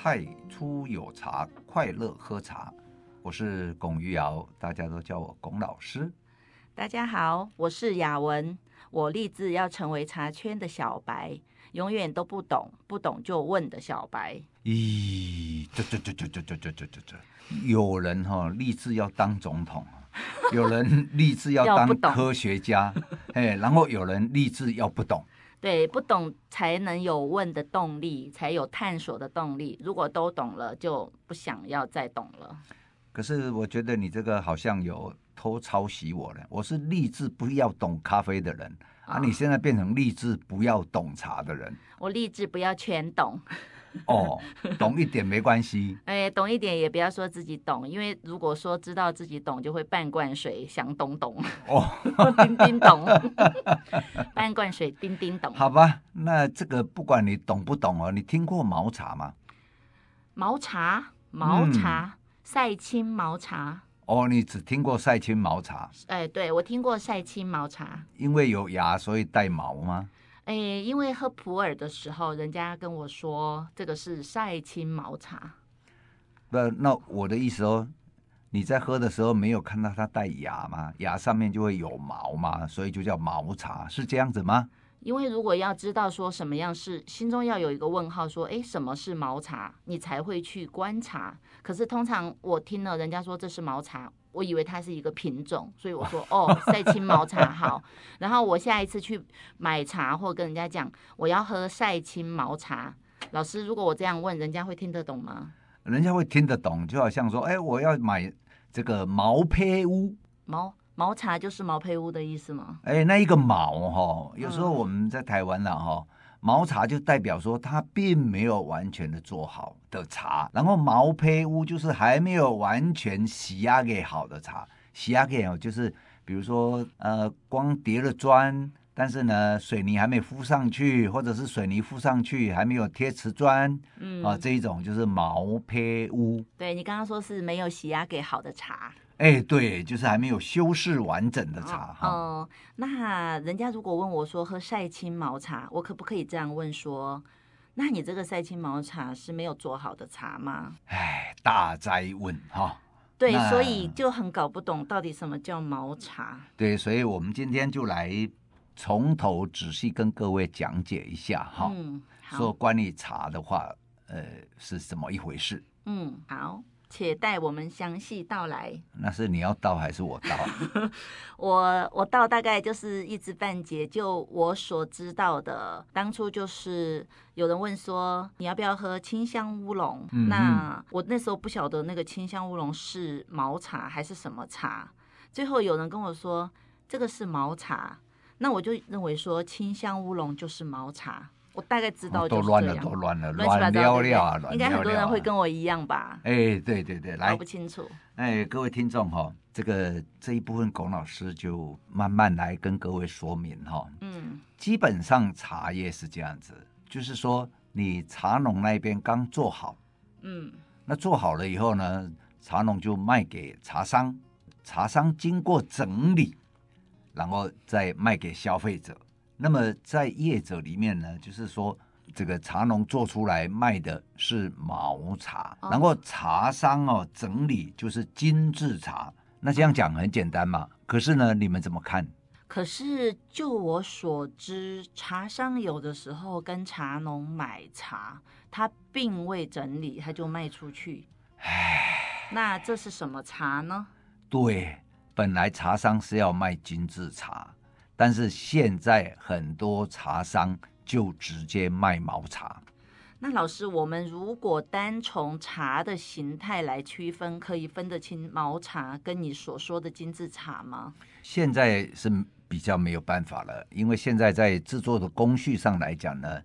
太初有茶，快乐喝茶。我是龚于尧，大家都叫我龚老师。大家好，我是雅文，我立志要成为茶圈的小白，永远都不懂，不懂就问的小白。咦，这这这这这这这这这这，有人哈、哦、立志要当总统，有人立志要当科学家，哎，然后有人立志要不懂。对，不懂才能有问的动力，才有探索的动力。如果都懂了，就不想要再懂了。可是我觉得你这个好像有偷抄袭我了。我是立志不要懂咖啡的人，哦、啊，你现在变成立志不要懂茶的人。我立志不要全懂。哦，懂一点没关系。哎，懂一点也不要说自己懂，因为如果说知道自己懂，就会半罐水想懂懂。哦，叮叮懂，半罐水叮叮懂。好吧，那这个不管你懂不懂哦，你听过毛茶吗？毛茶，毛茶，赛青毛茶。哦，你只听过赛青毛茶？哎，对，我听过赛青毛茶。因为有芽，所以带毛吗？哎，因为喝普洱的时候，人家跟我说这个是晒青毛茶。不，那我的意思哦，你在喝的时候没有看到它带芽吗？芽上面就会有毛嘛，所以就叫毛茶，是这样子吗？因为如果要知道说什么样是，心中要有一个问号，说，哎，什么是毛茶，你才会去观察。可是通常我听了人家说这是毛茶。我以为它是一个品种，所以我说哦，赛青毛茶好。然后我下一次去买茶或跟人家讲我要喝赛青毛茶，老师，如果我这样问，人家会听得懂吗？人家会听得懂，就好像说，哎，我要买这个毛胚屋，毛毛茶就是毛胚屋的意思吗？哎，那一个毛哈，有时候我们在台湾了哈。嗯毛茶就代表说它并没有完全的做好的茶，然后毛坯屋就是还没有完全洗压给好的茶，洗压给哦就是比如说呃光叠了砖，但是呢水泥还没敷上去，或者是水泥敷上去还没有贴瓷砖，嗯啊这一种就是毛坯屋。对，你刚刚说是没有洗压给好的茶。哎，对，就是还没有修饰完整的茶哈。哦，那人家如果问我说喝晒青毛茶，我可不可以这样问说，那你这个晒青毛茶是没有做好的茶吗？哎，大哉问哈。对，所以就很搞不懂到底什么叫毛茶。对，所以我们今天就来从头仔细跟各位讲解一下哈。嗯，好。说关于茶的话，呃，是怎么一回事？嗯，好。且待我们详细道来。那是你要道还是我道？我我道大概就是一知半解。就我所知道的，当初就是有人问说，你要不要喝清香乌龙？那我那时候不晓得那个清香乌龙是毛茶还是什么茶。最后有人跟我说这个是毛茶，那我就认为说清香乌龙就是毛茶。我大概知道、哦，都乱了，都乱了，乱了了啊！应该很多人会跟我一样吧？哎，对对对，来，搞不清楚。哎，各位听众哈、哦，这个这一部分龚老师就慢慢来跟各位说明哈、哦。嗯，基本上茶叶是这样子，就是说你茶农那边刚做好，嗯，那做好了以后呢，茶农就卖给茶商，茶商经过整理，然后再卖给消费者。那么在业者里面呢，就是说这个茶农做出来卖的是毛茶，哦、然后茶商哦整理就是精致茶。那这样讲很简单嘛？可是呢，你们怎么看？可是就我所知，茶商有的时候跟茶农买茶，他并未整理，他就卖出去。唉，那这是什么茶呢？对，本来茶商是要卖精致茶。但是现在很多茶商就直接卖毛茶。那老师，我们如果单从茶的形态来区分，可以分得清毛茶跟你所说的精致茶吗？现在是比较没有办法了，因为现在在制作的工序上来讲呢，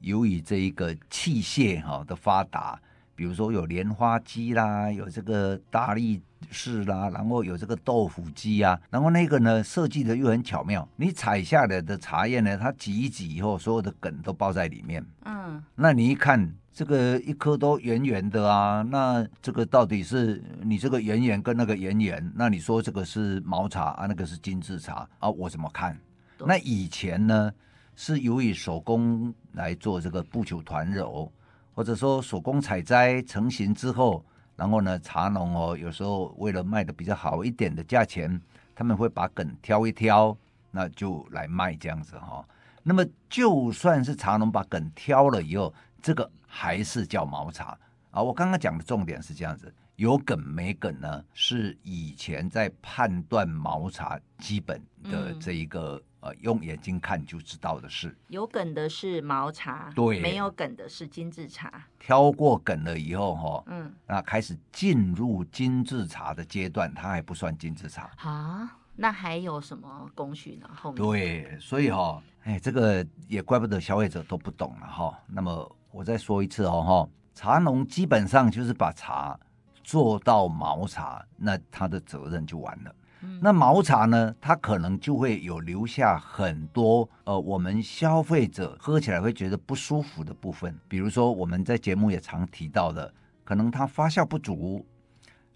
由于这一个器械哈的发达。比如说有莲花机啦，有这个大力士啦，然后有这个豆腐机啊，然后那个呢设计的又很巧妙，你采下来的茶叶呢，它挤一挤以后，所有的梗都包在里面。嗯，那你一看这个一颗都圆圆的啊，那这个到底是你这个圆圆跟那个圆圆，那你说这个是毛茶啊，那个是精致茶啊，我怎么看？那以前呢是由于手工来做这个不求团揉。或者说手工采摘成型之后，然后呢，茶农哦，有时候为了卖的比较好一点的价钱，他们会把梗挑一挑，那就来卖这样子哈、哦。那么就算是茶农把梗挑了以后，这个还是叫毛茶啊。我刚刚讲的重点是这样子，有梗没梗呢，是以前在判断毛茶基本的这一个、嗯、呃，用眼睛看就知道的事。有梗的是毛茶，对，没有梗的是精致茶。挑过梗了以后哈、哦，嗯，那开始进入精致茶的阶段，它还不算精致茶啊。那还有什么工序呢？后面对，所以哈、哦，哎，这个也怪不得消费者都不懂了哈、哦。那么我再说一次哦哈，茶农基本上就是把茶做到毛茶，那他的责任就完了。嗯、那毛茶呢，它可能就会有留下很多呃，我们消费者喝起来会觉得不舒服的部分，比如说我们在节目也常提到的，可能它发酵不足，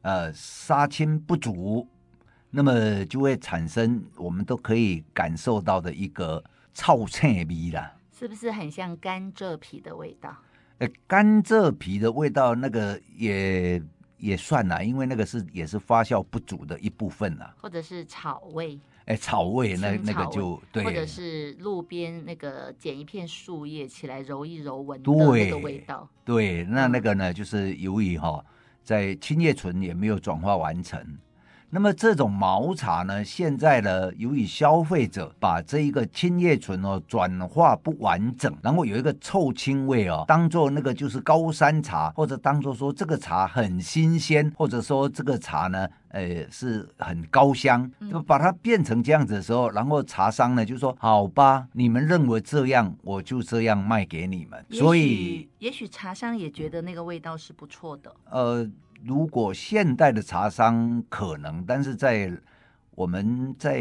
呃，杀青不足。那么就会产生我们都可以感受到的一个臭菜味啦，是不是很像甘蔗皮的味道？呃，甘蔗皮的味道那个也也算啦，因为那个是也是发酵不足的一部分啦，或者是草味，哎，草味那那个就对，或者是路边那个捡一片树叶起来揉一揉闻的那个味道，对，那那个呢，就是由于哈在青叶醇也没有转化完成。那么这种毛茶呢，现在呢，由于消费者把这一个青叶醇哦转化不完整，然后有一个臭青味哦，当做那个就是高山茶，或者当做说这个茶很新鲜，或者说这个茶呢，呃，是很高香，就把它变成这样子的时候，然后茶商呢就说：“好吧，你们认为这样，我就这样卖给你们。”所以，也许茶商也觉得那个味道是不错的。呃。如果现代的茶商可能，但是在我们在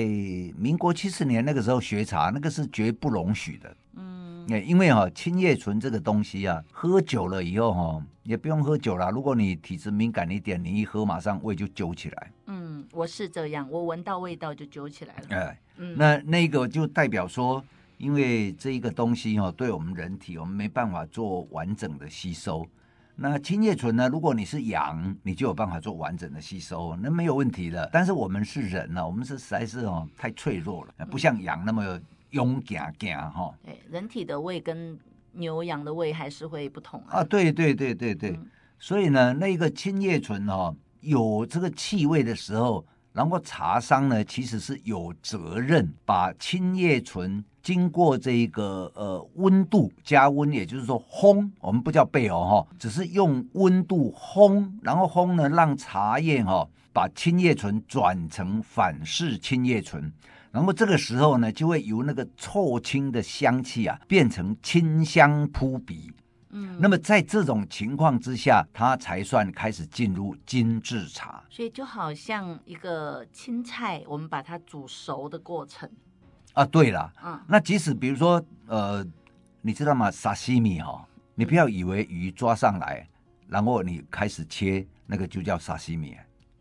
民国七十年那个时候学茶，那个是绝不容许的。嗯，因为哈青叶醇这个东西啊，喝久了以后哈，也不用喝酒了。如果你体质敏感一点，你一喝马上胃就揪起来。嗯，我是这样，我闻到味道就揪起来了。哎，嗯，那那个就代表说，因为这一个东西哈，对我们人体我们没办法做完整的吸收。那青叶醇呢？如果你是羊，你就有办法做完整的吸收，那没有问题的。但是我们是人呢、啊，我们是实在是哦太脆弱了，不像羊那么勇敢敢哈。对，人体的胃跟牛羊的胃还是会不同啊。啊，对对对对对，嗯、所以呢，那个青叶醇哦，有这个气味的时候。然后茶商呢，其实是有责任把青叶醇经过这个呃温度加温，也就是说烘，我们不叫焙哦哈，只是用温度烘，然后烘呢，让茶叶哈把青叶醇转成反式青叶醇，然后这个时候呢，就会由那个臭青的香气啊，变成清香扑鼻。嗯，那么在这种情况之下，它才算开始进入精致茶。所以就好像一个青菜，我们把它煮熟的过程。啊，对了，嗯，那即使比如说，呃，你知道吗？沙西米哈，你不要以为鱼抓上来，然后你开始切，那个就叫沙西米。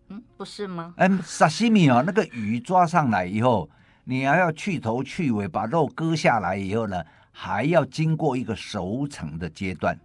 嗯，不是吗？嗯，沙西米哦，那个鱼抓上来以后，你还要去头去尾，把肉割下来以后呢？还要经过一个熟成的阶段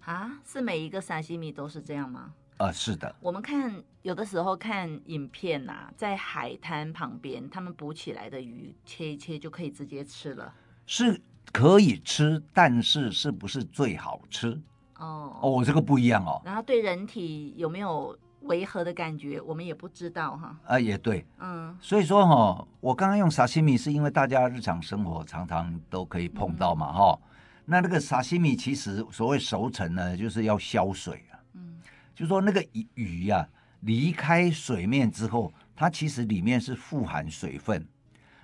啊？是每一个沙西米都是这样吗？啊、呃，是的。我们看有的时候看影片啊，在海滩旁边，他们捕起来的鱼切一切就可以直接吃了，是可以吃，但是是不是最好吃？哦哦，这个不一样哦。然后对人体有没有？违和的感觉，我们也不知道哈。啊，也对，嗯，所以说哈，我刚刚用沙西米是因为大家日常生活常常都可以碰到嘛哈。嗯、那那个沙西米其实所谓熟成呢，就是要消水啊。嗯，就说那个鱼呀、啊，离开水面之后，它其实里面是富含水分，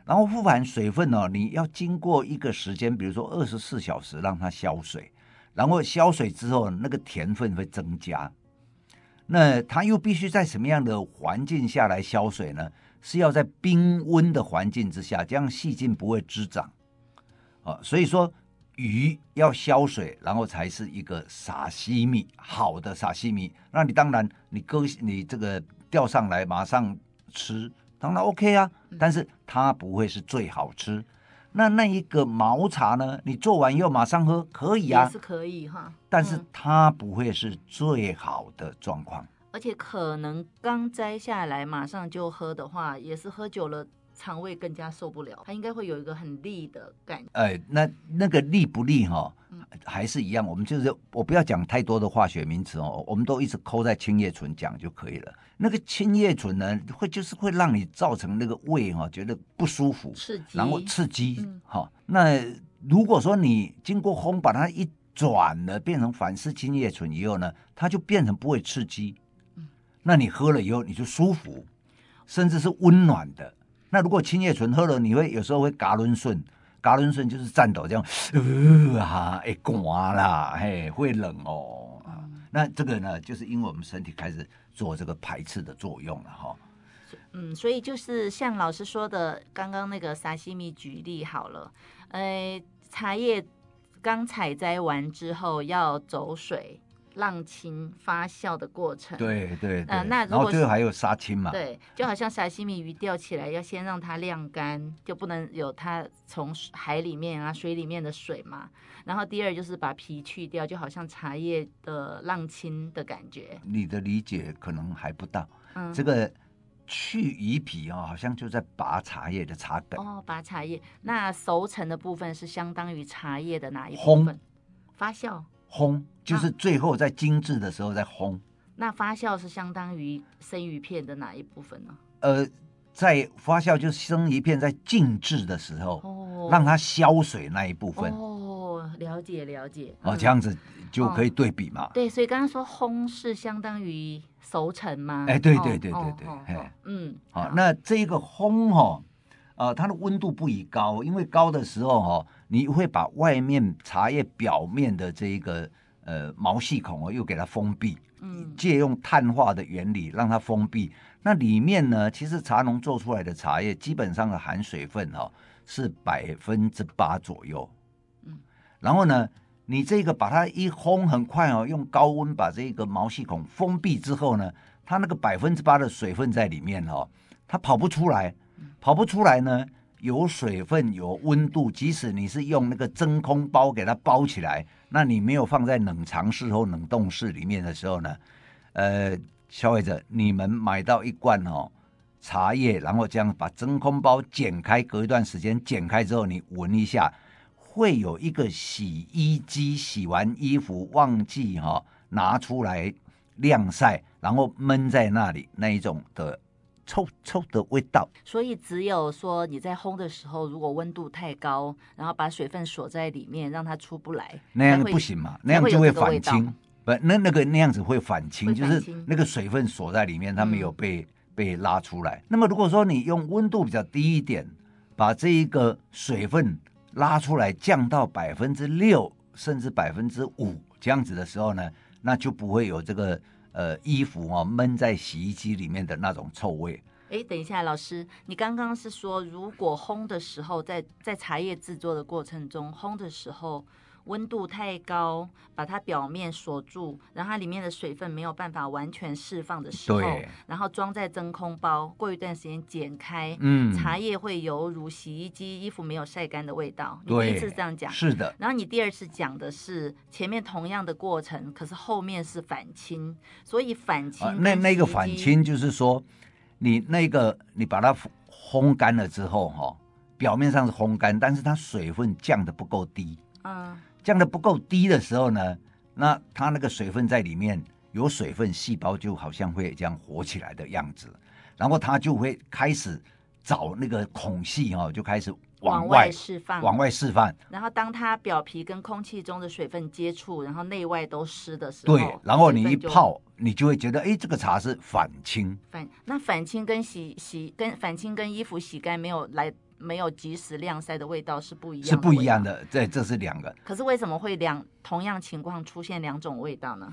然后富含水分呢，你要经过一个时间，比如说二十四小时让它消水，然后消水之后，那个甜分会增加。那它又必须在什么样的环境下来消水呢？是要在冰温的环境之下，这样细菌不会滋长。啊，所以说鱼要消水，然后才是一个沙西米好的沙西米。那你当然你割你这个钓上来马上吃，当然 OK 啊，但是它不会是最好吃。那那一个毛茶呢？你做完以后马上喝可以啊，是可以哈。但是它不会是最好的状况，而且可能刚摘下来马上就喝的话，也是喝久了。肠胃更加受不了，它应该会有一个很利的感觉。哎，那那个利不利哈，还是一样。我们就是我不要讲太多的化学名词哦，我们都一直抠在青叶醇讲就可以了。那个青叶醇呢，会就是会让你造成那个胃哈觉得不舒服，刺激，然后刺激哈。那如果说你经过烘把它一转了，变成反式青叶醇以后呢，它就变成不会刺激。那你喝了以后你就舒服，甚至是温暖的。那如果青叶醇喝了，你会有时候会嘎抡顺，嘎抡顺就是颤抖这样，呃哈，哎，刮啦，嘿，会冷哦。那这个呢，就是因为我们身体开始做这个排斥的作用了哈。嗯，所以就是像老师说的，刚刚那个沙西米举例好了，呃，茶叶刚采摘完之后要走水。浪青发酵的过程，对对，对，呃，那如果然后最后还有杀青嘛，对，就好像沙西米鱼钓起来要先让它晾干，就不能有它从海里面啊水里面的水嘛。然后第二就是把皮去掉，就好像茶叶的浪青的感觉。你的理解可能还不到，嗯，这个去鱼皮哦，好像就在拔茶叶的茶梗哦，拔茶叶。那熟成的部分是相当于茶叶的哪一部分？发酵。烘就是最后在精致的时候再烘。那发酵是相当于生鱼片的哪一部分呢？呃，在发酵就是生鱼片在静置的时候，哦，让它消水那一部分。哦，了解了解。哦，这样子就可以对比嘛。对，所以刚刚说烘是相当于熟成吗？哎，对对对对对，哎，嗯，好，那这个烘哈，呃，它的温度不宜高，因为高的时候哈。你会把外面茶叶表面的这一个呃毛细孔哦，又给它封闭，嗯，借用碳化的原理让它封闭。那里面呢，其实茶农做出来的茶叶基本上的含水分哈、哦、是百分之八左右，嗯，然后呢，你这个把它一烘很快哦，用高温把这个毛细孔封闭之后呢，它那个百分之八的水分在里面哦，它跑不出来，跑不出来呢。有水分，有温度，即使你是用那个真空包给它包起来，那你没有放在冷藏室或冷冻室里面的时候呢，呃，消费者，你们买到一罐哦茶叶，然后这样把真空包剪开，隔一段时间剪开之后，你闻一下，会有一个洗衣机洗完衣服忘记哈、哦、拿出来晾晒，然后闷在那里那一种的。臭臭的味道，所以只有说你在烘的时候，如果温度太高，然后把水分锁在里面，让它出不来，那样不行嘛？那样就会反清，不，那那个那样子会反清，就是那个水分锁在里面，它没有被、嗯、被拉出来。那么如果说你用温度比较低一点，把这一个水分拉出来，降到百分之六甚至百分之五这样子的时候呢，那就不会有这个。呃，衣服哦，闷在洗衣机里面的那种臭味。哎，等一下，老师，你刚刚是说，如果烘的时候，在在茶叶制作的过程中，烘的时候。温度太高，把它表面锁住，然后它里面的水分没有办法完全释放的时候，对然后装在真空包，过一段时间剪开，嗯，茶叶会犹如洗衣机衣服没有晒干的味道。你第一次这样讲，是的。然后你第二次讲的是前面同样的过程，可是后面是反清，所以反清、啊、那那个反清就是说，你那个你把它烘干了之后，哈，表面上是烘干，但是它水分降的不够低，嗯。降得不够低的时候呢，那它那个水分在里面有水分，细胞就好像会这样活起来的样子，然后它就会开始找那个孔隙哦，就开始往外释放，往外释放。然后当它表皮跟空气中的水分接触，然后内外都湿的时候，对，然后你一泡，你就会觉得，哎，这个茶是反清。反那反清跟洗洗跟反清跟衣服洗干没有来。没有及时晾晒的味道是不一样的，是不一样的，对，这是两个。可是为什么会两同样情况出现两种味道呢？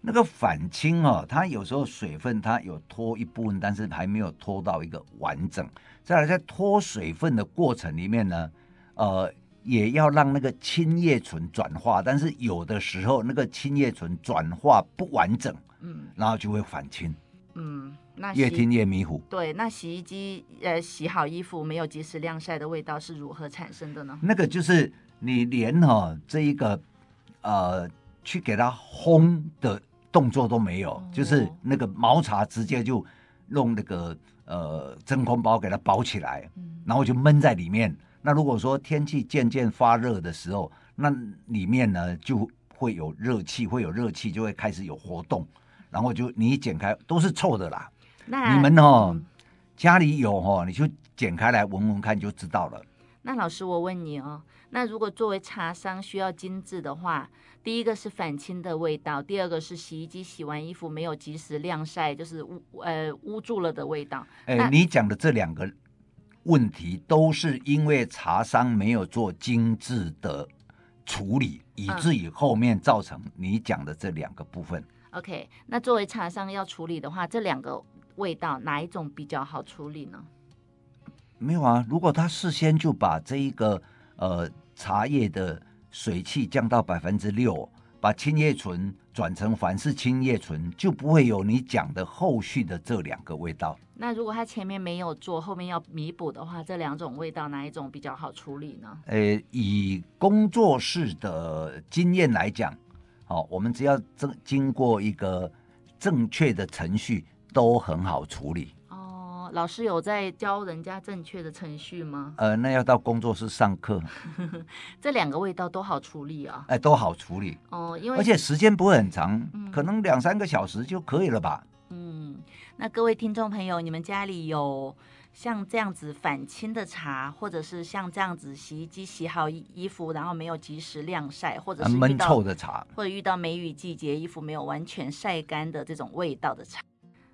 那个反青哦，它有时候水分它有脱一部分，但是还没有脱到一个完整。再来在脱水分的过程里面呢，呃，也要让那个青叶醇转化，但是有的时候那个青叶醇转化不完整，嗯，然后就会反青。嗯，那越听越迷糊。对，那洗衣机呃洗好衣服没有及时晾晒的味道是如何产生的呢？那个就是你连哈、哦、这一个呃去给它烘的动作都没有，哦、就是那个毛茶直接就弄那个呃真空包给它包起来，嗯、然后就闷在里面。那如果说天气渐渐发热的时候，那里面呢就会有热气，会有热气就会开始有活动，然后就你一剪开都是臭的啦。那你们哦，嗯、家里有哦，你就剪开来闻闻看就知道了。那老师，我问你哦，那如果作为茶商需要精致的话，第一个是反青的味道，第二个是洗衣机洗完衣服没有及时晾晒，就是污呃污住了的味道。哎，你讲的这两个问题都是因为茶商没有做精致的处理，以至于后面造成你讲的这两个部分。嗯、OK，那作为茶商要处理的话，这两个。味道哪一种比较好处理呢？没有啊，如果他事先就把这一个呃茶叶的水汽降到百分之六，把青叶醇转成凡是青叶醇，就不会有你讲的后续的这两个味道。那如果他前面没有做，后面要弥补的话，这两种味道哪一种比较好处理呢？呃，以工作室的经验来讲，好、哦，我们只要正经过一个正确的程序。都很好处理哦。老师有在教人家正确的程序吗？呃，那要到工作室上课。这两个味道都好处理啊？哎，都好处理哦，因为而且时间不会很长，嗯、可能两三个小时就可以了吧？嗯，那各位听众朋友，你们家里有像这样子反清的茶，或者是像这样子洗衣机洗好衣服，然后没有及时晾晒，或者是闷臭的茶，或者遇到梅雨季节衣服没有完全晒干的这种味道的茶。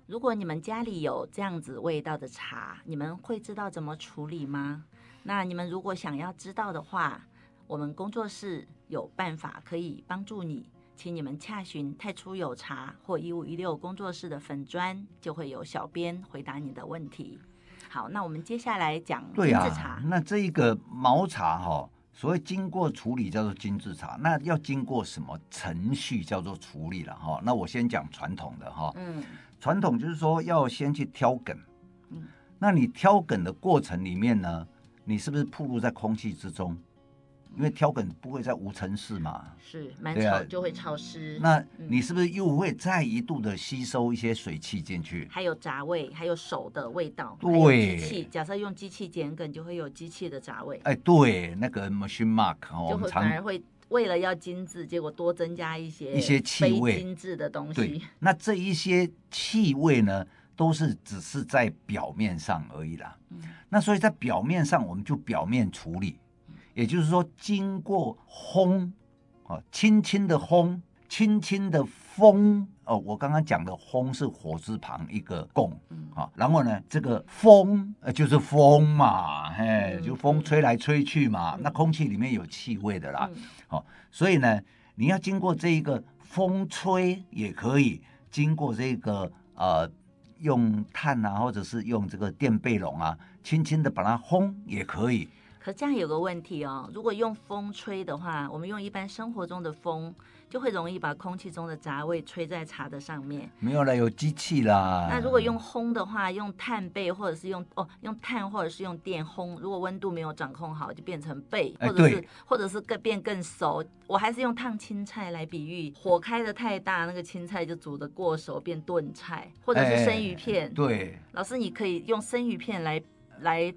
如果你们家里有这样子味道的茶，你们会知道怎么处理吗？那你们如果想要知道的话，我们工作室有办法可以帮助你，请你们洽询太初有茶或一五一六工作室的粉砖，就会有小编回答你的问题。好，那我们接下来讲精致茶。啊、那这一个毛茶哈、哦，所谓经过处理叫做精致茶，那要经过什么程序叫做处理了哈？那我先讲传统的哈。嗯。传统就是说要先去挑梗，嗯，那你挑梗的过程里面呢，你是不是暴露在空气之中？因为挑梗不会在无尘室嘛，是蛮潮就会潮湿。那你是不是又会再一度的吸收一些水汽进去？还有杂味，还有手的味道。对，机器假设用机器剪梗，就会有机器的杂味。哎，对，那个 machine mark 哦，就会反而会。为了要精致，结果多增加一些一些气味，精致的东西。对，那这一些气味呢，都是只是在表面上而已啦。嗯、那所以在表面上，我们就表面处理，也就是说，经过烘，啊，轻轻的烘，轻轻的风。哦，我刚刚讲的烘是火字旁一个共，啊，然后呢，这个风呃就是风嘛，嘿，就风吹来吹去嘛，那空气里面有气味的啦，好，所以呢，你要经过这一个风吹也可以，经过这个呃用炭啊，或者是用这个电贝笼啊，轻轻的把它烘也可以。可这样有个问题哦，如果用风吹的话，我们用一般生活中的风。就会容易把空气中的杂味吹在茶的上面。没有了，有机器啦。那如果用烘的话，用炭焙或者是用哦用炭或者是用电烘，如果温度没有掌控好，就变成焙，或者是、哎、或者是更变更熟。我还是用烫青菜来比喻，火开的太大，那个青菜就煮的过熟变炖菜，或者是生鱼片。哎、对，老师你可以用生鱼片来来。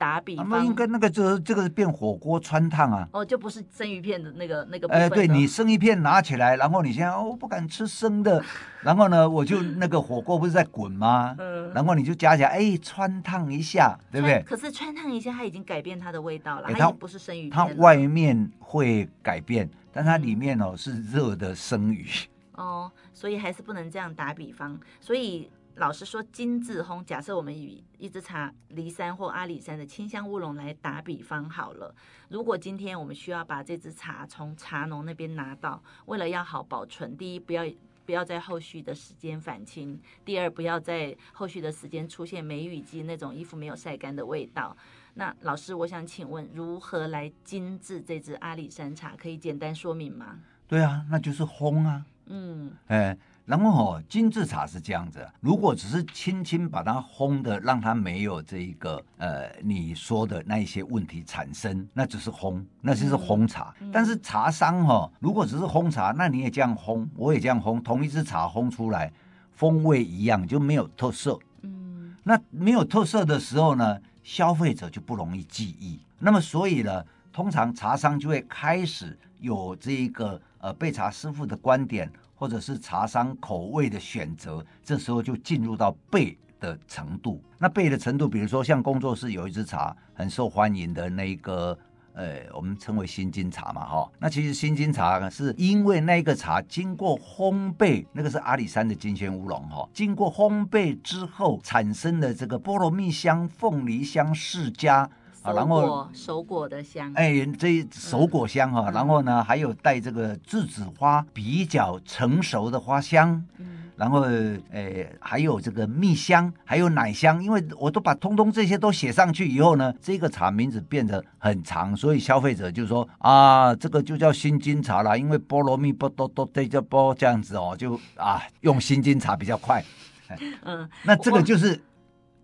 打比方，那应该那个就是这个是变火锅穿烫啊。哦，就不是生鱼片的那个那个。哎，对你生鱼片拿起来，然后你现在哦不敢吃生的，然后呢我就那个火锅不是在滚吗？嗯。然后你就加起来，哎，穿烫一下，对不对？可是穿烫一下，它已经改变它的味道了，它也不是生鱼片。它外面会改变，但它里面哦是热的生鱼。哦，所以还是不能这样打比方，所以。老实说，精致烘。假设我们以一支茶梨山或阿里山的清香乌龙来打比方好了。如果今天我们需要把这支茶从茶农那边拿到，为了要好保存，第一不要不要在后续的时间返青，第二不要在后续的时间出现梅雨季那种衣服没有晒干的味道。那老师，我想请问，如何来精致这支阿里山茶？可以简单说明吗？对啊，那就是烘啊。嗯，哎。然后哦，精致茶是这样子，如果只是轻轻把它烘的，让它没有这一个呃你说的那一些问题产生，那只是烘，那就是烘茶。嗯、但是茶商哈、哦，如果只是烘茶，那你也这样烘，我也这样烘，同一支茶烘出来风味一样，就没有特色。嗯，那没有特色的时候呢，消费者就不容易记忆。那么所以呢，通常茶商就会开始有这一个呃焙茶师傅的观点。或者是茶商口味的选择，这时候就进入到焙的程度。那焙的程度，比如说像工作室有一支茶很受欢迎的那一个，呃，我们称为新金茶嘛，哈。那其实新金茶是因为那个茶经过烘焙，那个是阿里山的金萱乌龙，哈，经过烘焙之后产生的这个菠萝蜜香、凤梨香释迦。啊，然后手果的香，哎，这手果香哈，嗯、然后呢，还有带这个栀子花比较成熟的花香，嗯，然后哎，还有这个蜜香，还有奶香，因为我都把通通这些都写上去以后呢，这个茶名字变得很长，所以消费者就说啊，这个就叫新金茶啦，因为菠萝蜜不多多这叫菠这样子哦，就啊用新金茶比较快，嗯，那这个就是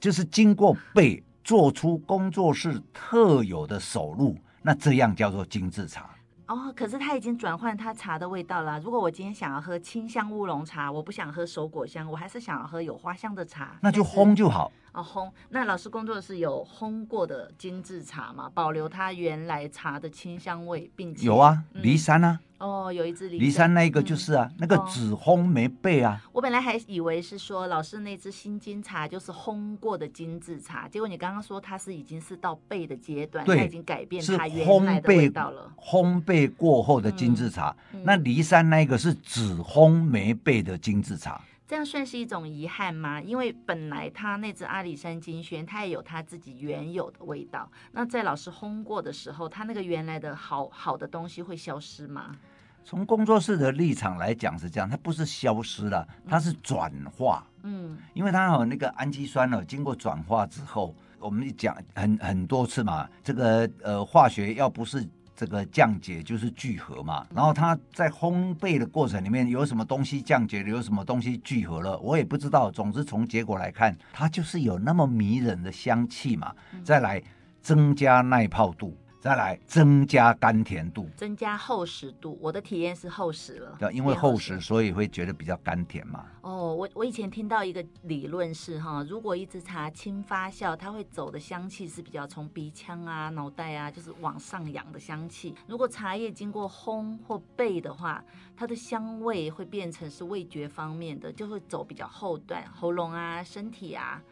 就是经过焙。做出工作室特有的手路，那这样叫做精致茶。哦，可是它已经转换它茶的味道了。如果我今天想要喝清香乌龙茶，我不想喝手果香，我还是想要喝有花香的茶，那就烘就好。哦，烘。那老师工作室有烘过的精致茶吗？保留它原来茶的清香味，并且有啊，梨山啊。嗯哦，有一支梨梨山那一个就是啊，嗯、那个只烘没焙啊、哦。我本来还以为是说老师那只新金茶就是烘过的金字茶，结果你刚刚说它是已经是到焙的阶段，它已经改变它原来的味道了。烘焙过后的金字茶，嗯、那梨山那个是只烘没焙的金字茶。这样算是一种遗憾吗？因为本来它那只阿里山金萱，它也有它自己原有的味道。那在老师烘过的时候，它那个原来的好好的东西会消失吗？从工作室的立场来讲是这样，它不是消失了，它是转化。嗯，因为它有那个氨基酸呢，经过转化之后，我们讲很很多次嘛，这个呃化学要不是。这个降解就是聚合嘛，然后它在烘焙的过程里面有什么东西降解了，有什么东西聚合了，我也不知道。总之从结果来看，它就是有那么迷人的香气嘛，再来增加耐泡度。再来增加甘甜度，增加厚实度。我的体验是厚实了，对，因为厚实，所以会觉得比较甘甜嘛。哦，我我以前听到一个理论是哈，如果一支茶轻发酵，它会走的香气是比较从鼻腔啊、脑袋啊，就是往上扬的香气。如果茶叶经过烘或焙的话，它的香味会变成是味觉方面的，就会走比较后段，喉咙啊、身体啊。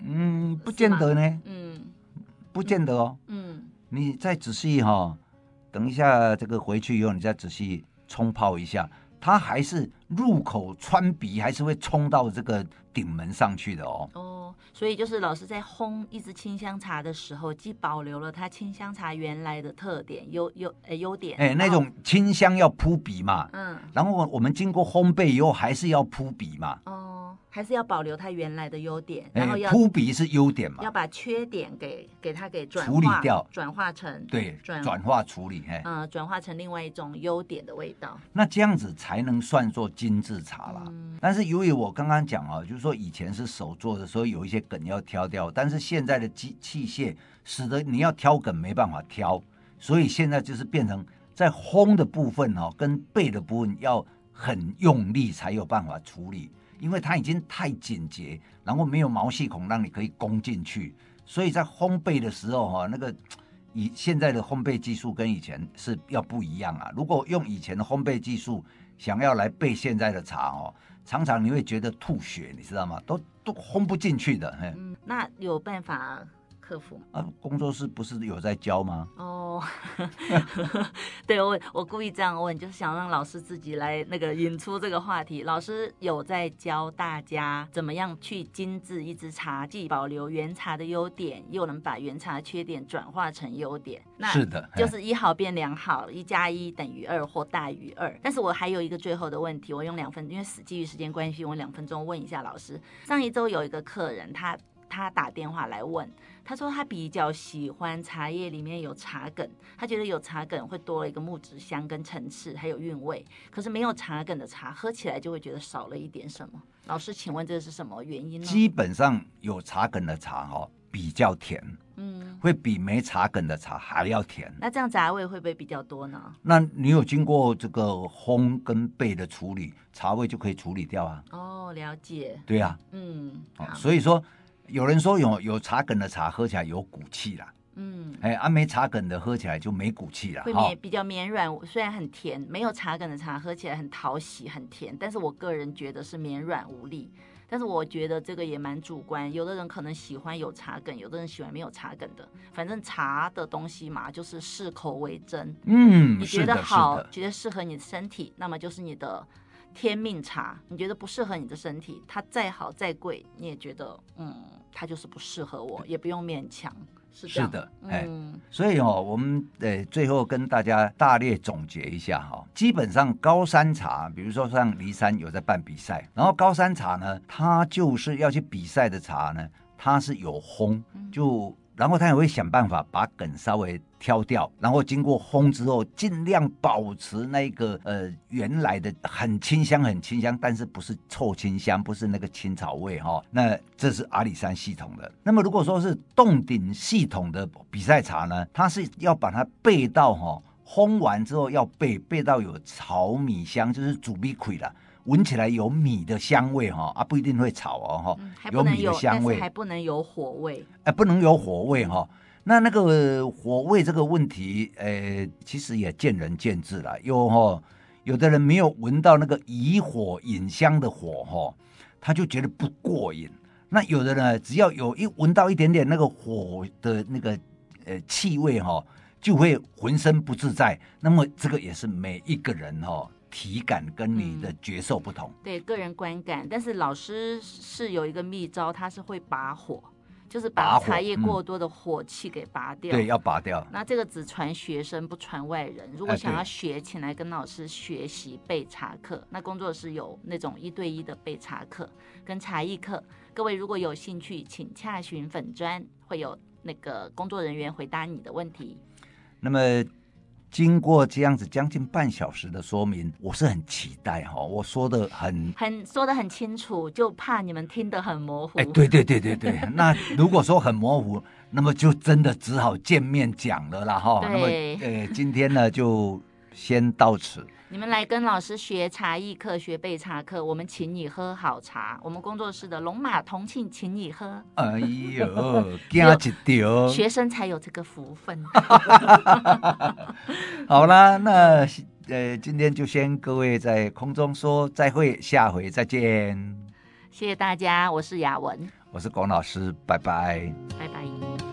嗯，不见得呢。嗯，不见得哦。嗯。你再仔细哈、等一下这个回去以后，你再仔细冲泡一下，它还是入口穿鼻，还是会冲到这个顶门上去的。哦，所以就是老师在烘一支清香茶的时候，既保留了它清香茶原来的特点优优呃优点，哎，那种清香要扑鼻嘛，嗯，然后我们经过烘焙以后，还是要扑鼻嘛。哦。还是要保留它原来的优点，然后要扑鼻是优点嘛？要把缺点给给它给转化处理掉，转化成对转转化处理，嗯，转化成另外一种优点的味道。那这样子才能算作精致茶啦。嗯、但是由于我刚刚讲啊，就是说以前是手做的，时候有一些梗要挑掉。但是现在的机器械使得你要挑梗没办法挑，所以现在就是变成在烘的部分哦，跟焙的部分要很用力才有办法处理。因为它已经太紧结，然后没有毛细孔让你可以攻进去，所以在烘焙的时候哈，那个以现在的烘焙技术跟以前是要不一样啊。如果用以前的烘焙技术想要来焙现在的茶哦，常常你会觉得吐血，你知道吗？都都轰不进去的。嗯，那有办法？客服啊，工作室不是有在教吗？哦，对，我我故意这样问，就是想让老师自己来那个引出这个话题。老师有在教大家怎么样去精致一支茶，既保留原茶的优点，又能把原茶的缺点转化成优点。那是的，就是一好变两好，一加一等于二或大于二。但是我还有一个最后的问题，我用两分，因为基于时间关系，我两分钟问一下老师。上一周有一个客人，他。他打电话来问，他说他比较喜欢茶叶里面有茶梗，他觉得有茶梗会多了一个木质香跟层次，还有韵味。可是没有茶梗的茶，喝起来就会觉得少了一点什么。老师，请问这是什么原因呢？基本上有茶梗的茶哈、哦，比较甜，嗯，会比没茶梗的茶还要甜。那这样杂味会不会比较多呢？那你有经过这个烘跟焙的处理，茶味就可以处理掉啊。哦，了解。对呀、啊，嗯，所以说有人说有有茶梗的茶喝起来有骨气啦。嗯，哎，啊，没茶梗的喝起来就没骨气啦，会绵比较绵软，虽然很甜，没有茶梗的茶喝起来很讨喜，很甜，但是我个人觉得是绵软无力。但是我觉得这个也蛮主观，有的人可能喜欢有茶梗，有的人喜欢没有茶梗的。反正茶的东西嘛，就是适口为真。嗯，你觉得好，觉得适合你的身体，那么就是你的天命茶。你觉得不适合你的身体，它再好再贵，你也觉得嗯，它就是不适合我，也不用勉强。是，是的，哎、嗯，所以哦，我们呃最后跟大家大略总结一下哈，基本上高山茶，比如说像骊山有在办比赛，然后高山茶呢，它就是要去比赛的茶呢，它是有烘就。然后他也会想办法把梗稍微挑掉，然后经过烘之后，尽量保持那个呃原来的很清香、很清香，但是不是臭清香，不是那个青草味哈、那这是阿里山系统的。那么如果说是洞顶系统的比赛茶呢，它是要把它焙到哈、烘完之后要焙焙到有炒米香，就是煮米亏了。闻起来有米的香味哈啊，不一定会炒哦哈、嗯，有米的香味，还不能有火味，哎、呃，不能有火味哈。那那个火味这个问题，呃，其实也见仁见智了。有哈，有的人没有闻到那个以火引香的火哈，他就觉得不过瘾。那有的呢，只要有一闻到一点点那个火的那个呃气味哈，就会浑身不自在。那么这个也是每一个人哈。体感跟你的觉受不同，嗯，对个人观感。但是老师是有一个秘招，他是会拔火，就是把茶叶过多的火气给拔掉。嗯、对，要拔掉。那这个只传学生不传外人。如果想要学，请来跟老师学习备茶课。那工作室有那种一对一的备茶课跟茶艺课。各位如果有兴趣，请洽询粉砖，会有那个工作人员回答你的问题。那么。经过这样子将近半小时的说明，我是很期待哈，我说的很很说的很清楚，就怕你们听得很模糊。哎，对对对对对，那如果说很模糊，那么就真的只好见面讲了啦哈。那么呃，今天呢就先到此。你们来跟老师学茶艺课，学备茶课，我们请你喝好茶。我们工作室的龙马同庆，请你喝。哎呦，惊一条，学生才有这个福分。好啦，那呃，今天就先各位在空中说再会，下回再见。谢谢大家，我是雅文，我是龚老师，拜拜，拜拜。